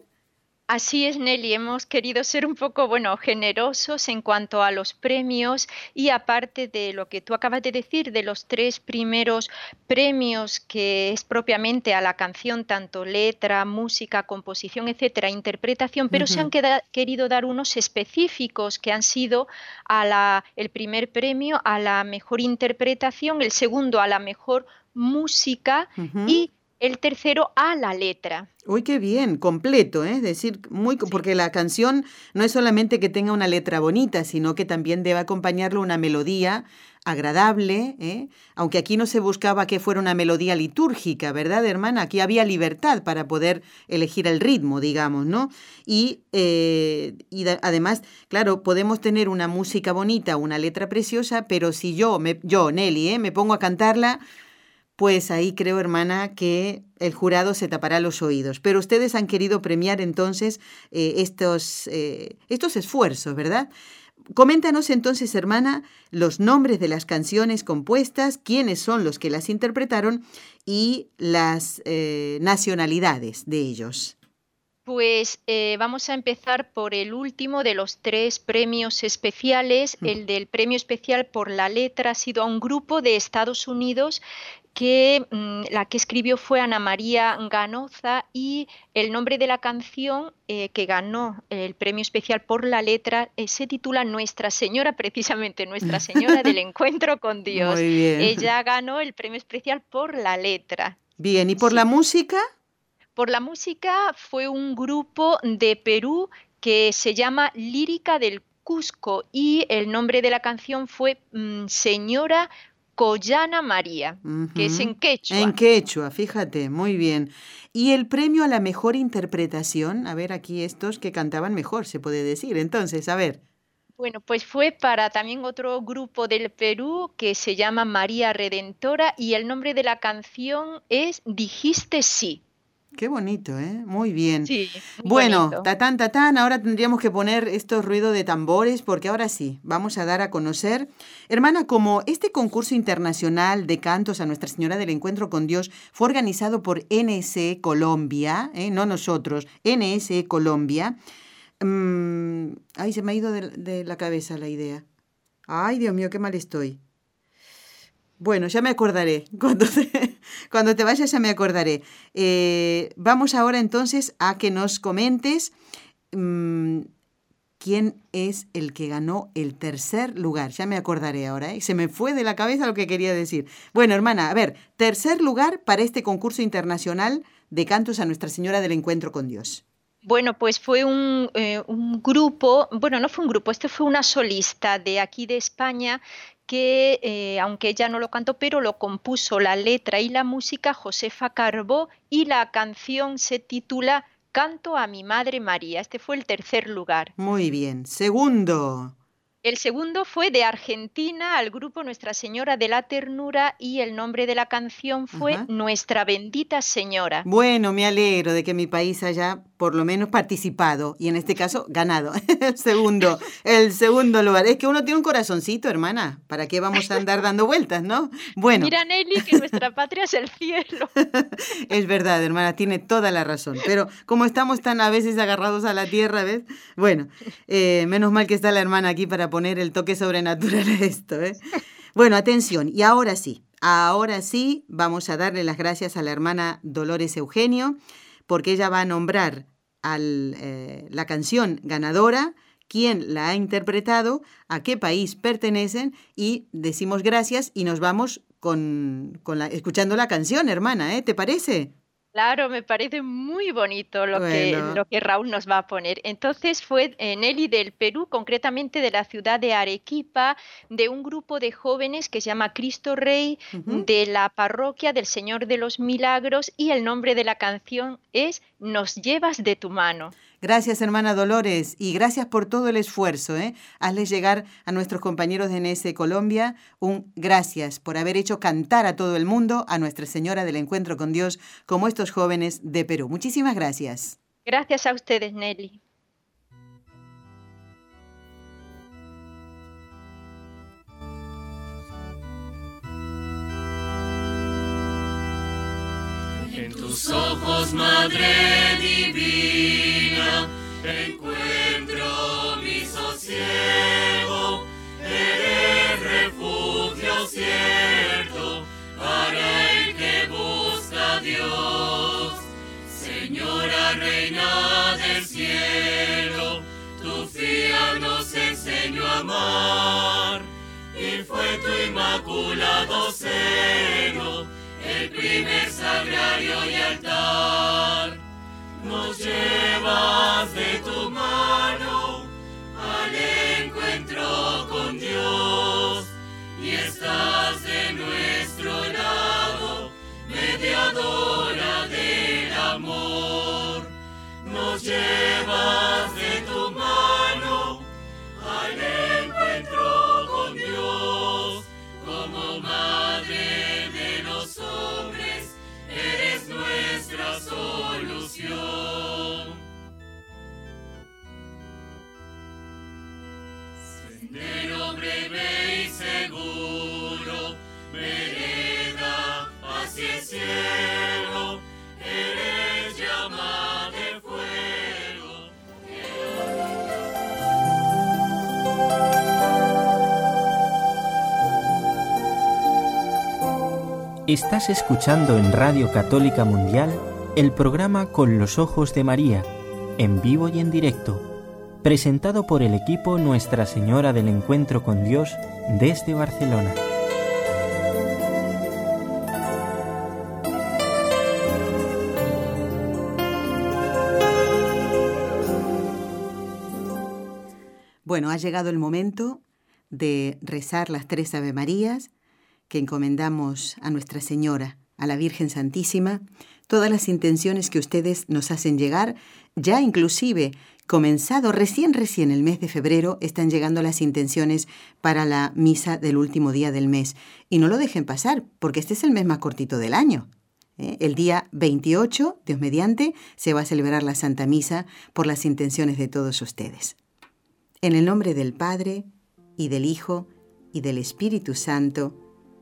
Así es, Nelly. Hemos querido ser un poco, bueno, generosos en cuanto a los premios y aparte de lo que tú acabas de decir, de los tres primeros premios que es propiamente a la canción, tanto letra, música, composición, etcétera, interpretación, pero se han querido dar unos específicos que han sido a la, el primer premio a la mejor interpretación, el segundo a la mejor música y el tercero a la letra. Uy, qué bien, completo, ¿eh? es decir, muy porque la canción no es solamente que tenga una letra bonita, sino que también debe acompañarlo una melodía agradable, ¿eh? aunque aquí no se buscaba que fuera una melodía litúrgica, ¿verdad, hermana? Aquí había libertad para poder elegir el ritmo, digamos, ¿no? Y, eh, y además, claro, podemos tener una música bonita, una letra preciosa, pero si yo, me, yo Nelly, ¿eh? me pongo a cantarla, pues ahí creo, hermana, que el jurado se tapará los oídos. Pero ustedes han querido premiar entonces eh, estos, eh, estos esfuerzos, ¿verdad? Coméntanos entonces, hermana, los nombres de las canciones compuestas, quiénes son los que las interpretaron y las eh, nacionalidades de ellos. Pues vamos a empezar por el último de los tres premios especiales. El del premio especial por la letra ha sido a un grupo de Estados Unidos que mm, la que escribió fue Ana María Ganoza y el nombre de la canción eh, que ganó el premio especial por la letra eh, se titula Nuestra Señora, precisamente Nuestra Señora del Encuentro con Dios. Ella ganó el premio especial por la letra. Bien, ¿y por la música? Por la música fue un grupo de Perú que se llama Lírica del Cusco y el nombre de la canción fue mm, Señora Collana María, que es en quechua. En quechua, fíjate, muy bien. Y el premio a la mejor interpretación, a ver aquí estos que cantaban mejor, se puede decir. Entonces, a ver. Bueno, pues fue para también otro grupo del Perú que se llama María Redentora y el nombre de la canción es Dijiste sí. Qué bonito, ¿eh? Muy bien. Sí, bueno, tatán, tatán, ahora tendríamos que poner estos ruidos de tambores porque ahora sí, vamos a dar a conocer. Hermana, como este concurso internacional de cantos a Nuestra Señora del Encuentro con Dios fue organizado por NSE Colombia, ¿eh? no nosotros, NSE Colombia, mm, ay, se me ha ido de, de la cabeza la idea. Ay, Dios mío, qué mal estoy. Bueno, ya me acordaré. Cuando te, cuando te vayas ya me acordaré. Eh, vamos ahora entonces a que nos comentes mm, quién es el que ganó el tercer lugar. Ya me acordaré ahora. ¿eh? Se me fue de la cabeza lo que quería decir. Bueno, hermana, a ver, tercer lugar para este concurso internacional de cantos a Nuestra Señora del Encuentro con Dios. Bueno, pues fue un, eh, un, grupo, bueno, no fue un grupo, este fue una solista de aquí de España que, eh, aunque ella no lo cantó, pero lo compuso la letra y la música Josefa Carbó y la canción se titula Canto a mi Madre María. Este fue el tercer lugar. Muy bien. Segundo. El segundo fue de Argentina al grupo Nuestra Señora de la Ternura y el nombre de la canción fue Nuestra Bendita Señora. Bueno, me alegro de que mi país haya por lo menos participado y en este caso ganado. el segundo, el segundo lugar. Es que uno tiene un corazoncito, hermana. ¿Para qué vamos a andar dando vueltas, no? Bueno. Mira, Nelly, que nuestra patria es el cielo. es verdad, hermana, tiene toda la razón. Pero como estamos tan a veces agarrados a la tierra, ¿ves? Bueno, eh, menos mal que está la hermana aquí para poner el toque sobrenatural a esto, ¿eh? Bueno, atención, y ahora sí, ahora sí vamos a darle las gracias a la hermana Dolores Eugenio porque ella va a nombrar a eh, la canción ganadora, quién la ha interpretado, a qué país pertenecen y decimos gracias y nos vamos con, la, escuchando la canción, hermana, ¿eh? ¿Te parece? Claro, me parece muy bonito lo, que, lo que Raúl nos va a poner. Entonces fue Nelly del Perú, concretamente de la ciudad de Arequipa, de un grupo de jóvenes que se llama Cristo Rey, de la parroquia del Señor de los Milagros, y el nombre de la canción es Nos llevas de tu mano. Gracias, hermana Dolores, y gracias por todo el esfuerzo. ¿eh? Hazle llegar a nuestros compañeros de NS Colombia un gracias por haber hecho cantar a todo el mundo a Nuestra Señora del Encuentro con Dios, como estos jóvenes de Perú. Muchísimas gracias. Gracias a ustedes, Nelly. Tus ojos, Madre Divina, encuentro mi sosiego. Eres refugio cierto para el que busca a Dios. Señora Reina del cielo, tu fía nos enseñó a amar y fue tu inmaculado seno el primer sagrario y altar. Nos llevas de tu mano al encuentro con Dios y estás de nuestro lado, mediadora del amor. Nos llevas de tu mano nuestra solución. Sendero breve y seguro, vereda hacia el cielo, Estás escuchando en Radio Católica Mundial el programa Con los Ojos de María, en vivo y en directo, presentado por el equipo Nuestra Señora del Encuentro con Dios desde Barcelona. Bueno, ha llegado el momento de rezar las tres Ave Marías que encomendamos a Nuestra Señora, a la Virgen Santísima, todas las intenciones que ustedes nos hacen llegar, ya inclusive comenzado recién recién el mes de febrero están llegando las intenciones para la misa del último día del mes y no lo dejen pasar porque este es el mes más cortito del año. ¿eh? El día 28, Dios mediante, se va a celebrar la Santa Misa por las intenciones de todos ustedes. En el nombre del Padre, y del Hijo, y del Espíritu Santo.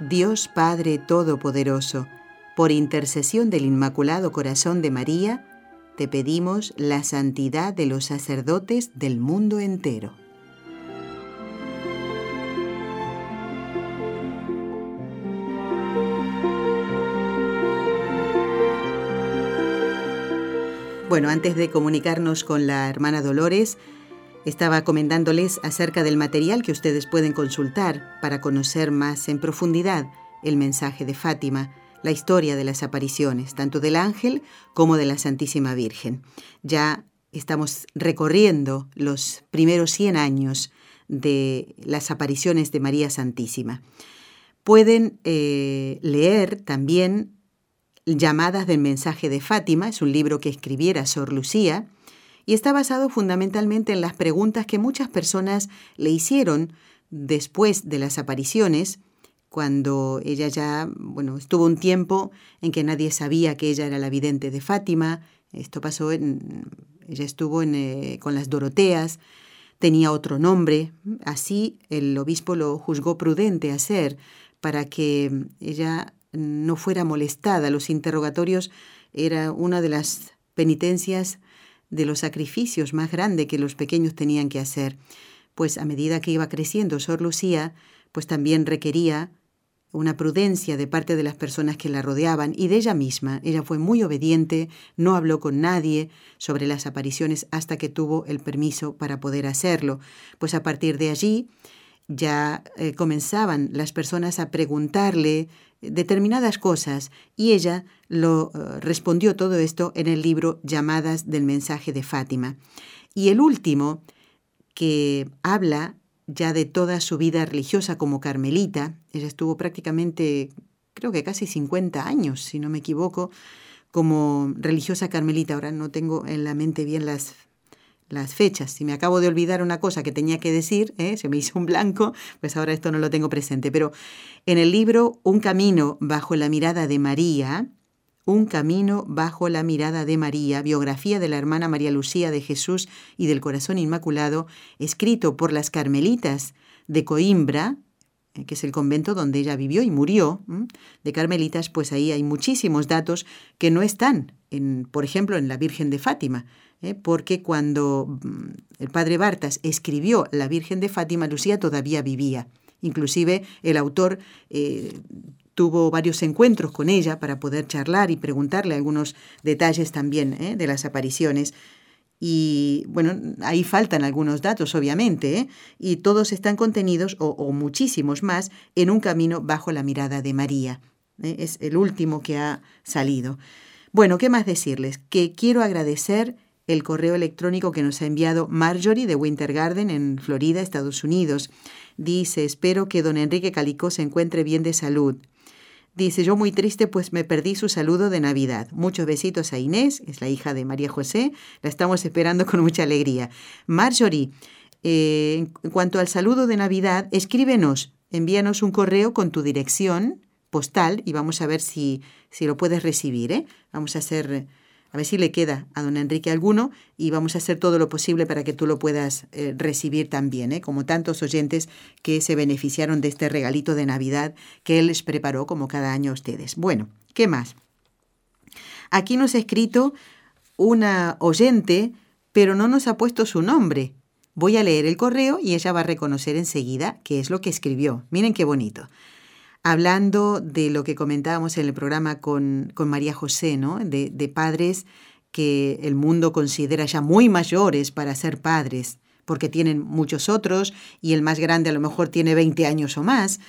Dios Padre Todopoderoso, por intercesión del Inmaculado Corazón de María, te pedimos la santidad de los sacerdotes del mundo entero. Bueno, antes de comunicarnos con la hermana Dolores, estaba comentándoles acerca del material que ustedes pueden consultar para conocer más en profundidad el mensaje de Fátima, la historia de las apariciones, tanto del ángel como de la Santísima Virgen. Ya estamos recorriendo los primeros 100 años de las apariciones de María Santísima. Pueden eh, leer también Llamadas del mensaje de Fátima, es un libro que escribiera Sor Lucía, y está basado fundamentalmente en las preguntas que muchas personas le hicieron después de las apariciones, cuando ella ya, bueno, estuvo un tiempo en que nadie sabía que ella era la vidente de Fátima, esto pasó en, ella estuvo eh, con las Doroteas, tenía otro nombre, así el obispo lo juzgó prudente hacer para que ella no fuera molestada. Los interrogatorios era una de las penitencias de los sacrificios más grandes que los pequeños tenían que hacer, pues a medida que iba creciendo Sor Lucía, pues también requería una prudencia de parte de las personas que la rodeaban y de ella misma. Ella fue muy obediente, no habló con nadie sobre las apariciones hasta que tuvo el permiso para poder hacerlo. Pues a partir de allí ya eh, comenzaban las personas a preguntarle determinadas cosas y ella lo eh, respondió todo esto en el libro Llamadas del mensaje de Fátima. Y el último, que habla ya de toda su vida religiosa como carmelita. Ella estuvo prácticamente, creo que casi 50 años, si no me equivoco, como religiosa carmelita. Ahora no tengo en la mente bien las, las fechas. Si me acabo de olvidar una cosa que tenía que decir, ¿eh? se me hizo un blanco, pues ahora esto no lo tengo presente. Pero en el libro Un camino bajo la mirada de María, un camino bajo la mirada de María, biografía de la hermana María Lucía de Jesús y del Corazón Inmaculado, escrito por las Carmelitas de Coimbra, eh, que es el convento donde ella vivió y murió, de Carmelitas, pues ahí hay muchísimos datos que no están, en, por ejemplo, en la Virgen de Fátima, ¿eh? porque cuando mm, el padre Bartas escribió La Virgen de Fátima, Lucía todavía vivía. Inclusive el autor eh, tuvo varios encuentros con ella para poder charlar y preguntarle algunos detalles también ¿eh? de las apariciones. Y bueno, ahí faltan algunos datos, obviamente, y todos están contenidos, o, muchísimos más, en un camino bajo la mirada de María. Es el último que ha salido. Bueno, ¿qué más decirles? Que quiero agradecer el correo electrónico que nos ha enviado Marjorie de Winter Garden en Florida, Estados Unidos. Dice, espero que don Enrique Calicó se encuentre bien de salud. Dice, yo muy triste pues me perdí su saludo de Navidad. Muchos besitos a Inés, es la hija de María José, la estamos esperando con mucha alegría. Marjorie, eh, en cuanto al saludo de Navidad, escríbenos, envíanos un correo con tu dirección postal y vamos a ver si, si lo puedes recibir. ¿eh? Vamos a hacer a ver si le queda a don Enrique alguno y vamos a hacer todo lo posible para que tú lo puedas eh, recibir también, ¿eh? como tantos oyentes que se beneficiaron de este regalito de Navidad que él les preparó como cada año a ustedes. Bueno, ¿qué más? Aquí nos ha escrito una oyente, pero no nos ha puesto su nombre. Voy a leer el correo y ella va a reconocer enseguida qué es lo que escribió. Miren qué bonito hablando de lo que comentábamos en el programa con, María José, ¿no? De, de, padres que el mundo considera ya muy mayores para ser padres, porque tienen muchos otros y el más grande a lo mejor tiene 20 años o más.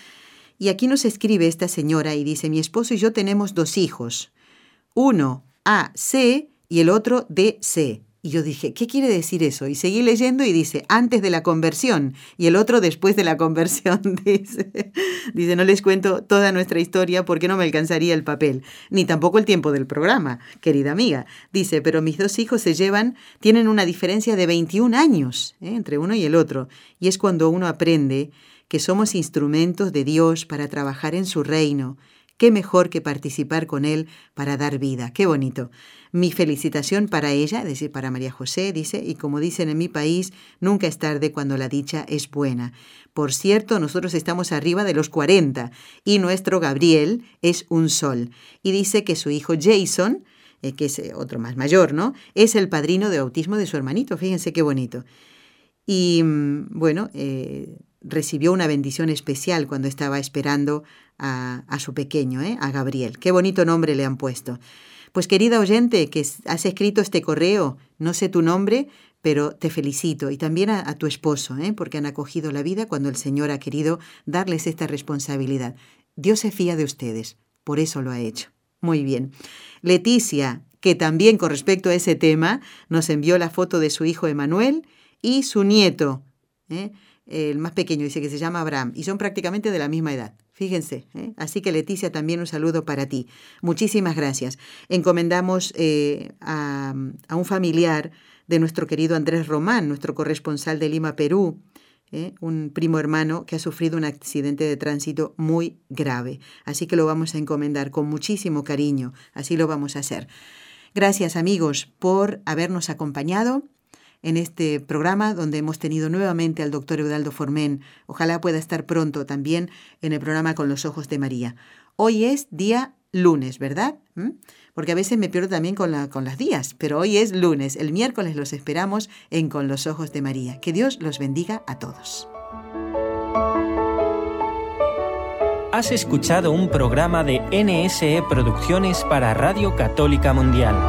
Y aquí nos escribe esta señora y dice, mi esposo y yo tenemos dos hijos, uno AC y el otro DC. Y yo dije, ¿qué quiere decir eso? Y seguí leyendo y dice, antes de la conversión. Y el otro después de la conversión. Dice, dice no les cuento toda nuestra historia porque no me alcanzaría el papel, ni tampoco el tiempo del programa, querida amiga. Dice, pero mis dos hijos se llevan, tienen una diferencia de 21 años ¿eh? entre uno y el otro. Y es cuando uno aprende que somos instrumentos de Dios para trabajar en su reino. Qué mejor que participar con Él para dar vida. Qué bonito. Mi felicitación para ella, es decir, para María José, dice, y como dicen en mi país, nunca es tarde cuando la dicha es buena. Por cierto, nosotros estamos arriba de los 40 y nuestro Gabriel es un sol. Y dice que su hijo Jason, eh, que es eh, otro más mayor, ¿no? Es el padrino de bautismo de su hermanito. Fíjense qué bonito. Y mm, bueno, eh, recibió una bendición especial cuando estaba esperando a, su pequeño, ¿eh? a Gabriel. Qué bonito nombre le han puesto. Pues querida oyente que has escrito este correo, no sé tu nombre, pero te felicito y también a, tu esposo, ¿eh? porque han acogido la vida cuando el Señor ha querido darles esta responsabilidad. Dios se fía de ustedes, por eso lo ha hecho. Muy bien. Leticia, que también con respecto a ese tema nos envió la foto de su hijo Emanuel y su nieto, ¿eh? el más pequeño, dice que se llama Abraham, y son prácticamente de la misma edad. Fíjense, ¿eh? así que Leticia, también un saludo para ti. Muchísimas gracias. Encomendamos eh, a, un familiar de nuestro querido Andrés Román, nuestro corresponsal de Lima, Perú, ¿eh? un primo hermano que ha sufrido un accidente de tránsito muy grave. Así que lo vamos a encomendar con muchísimo cariño, así lo vamos a hacer. Gracias amigos por habernos acompañado en este programa donde hemos tenido nuevamente al doctor Eudaldo Formén. Ojalá pueda estar pronto también en el programa Con los Ojos de María. Hoy es día lunes, ¿verdad? ¿Mm? porque a veces me pierdo también con, la, con las días, pero hoy es lunes, el miércoles los esperamos en Con los Ojos de María. Que Dios los bendiga a todos. Has escuchado un programa de NSE Producciones para Radio Católica Mundial.